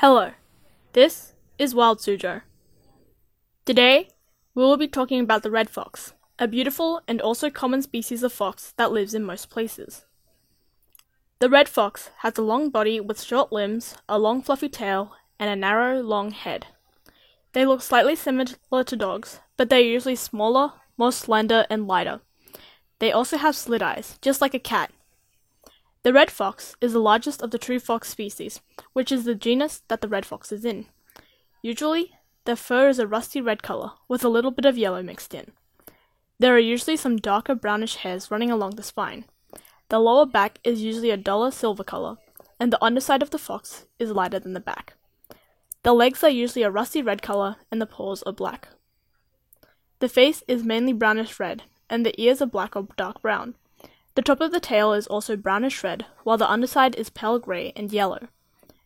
Hello, this is Wild Sujo. Today, we will be talking about the red fox, a beautiful and also common species of fox that lives in most places. The red fox has a long body with short limbs, a long fluffy tail, and a narrow, long head. They look slightly similar to dogs, but they are usually smaller, more slender, and lighter. They also have slit eyes, just like a cat. The red fox is the largest of the true fox species, which is the genus that the red fox is in. Usually, their fur is a rusty red color with a little bit of yellow mixed in. There are usually some darker brownish hairs running along the spine. The lower back is usually a duller silver color, and the underside of the fox is lighter than the back. The legs are usually a rusty red color and the paws are black. The face is mainly brownish red, and the ears are black or dark brown. The top of the tail is also brownish red, while the underside is pale grey and yellow.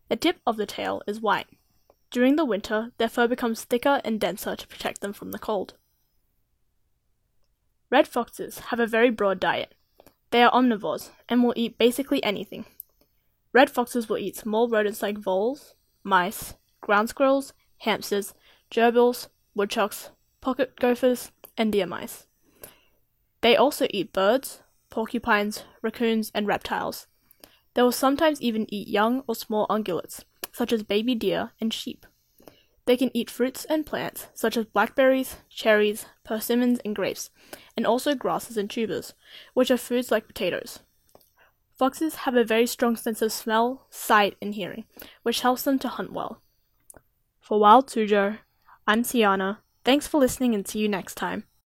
The tip of the tail is white. During the winter, their fur becomes thicker and denser to protect them from the cold. Red foxes have a very broad diet. They are omnivores and will eat basically anything. Red foxes will eat small rodents like voles, mice, ground squirrels, hamsters, gerbils, woodchucks, pocket gophers, and deer mice. They also eat birds, porcupines, raccoons, and reptiles. They will sometimes even eat young or small ungulates, such as baby deer and sheep. They can eat fruits and plants, such as blackberries, cherries, persimmons, and grapes, and also grasses and tubers, which are foods like potatoes. Foxes have a very strong sense of smell, sight, and hearing, which helps them to hunt well. For Wild Suzhou, I'm Tiana. Thanks for listening and see you next time.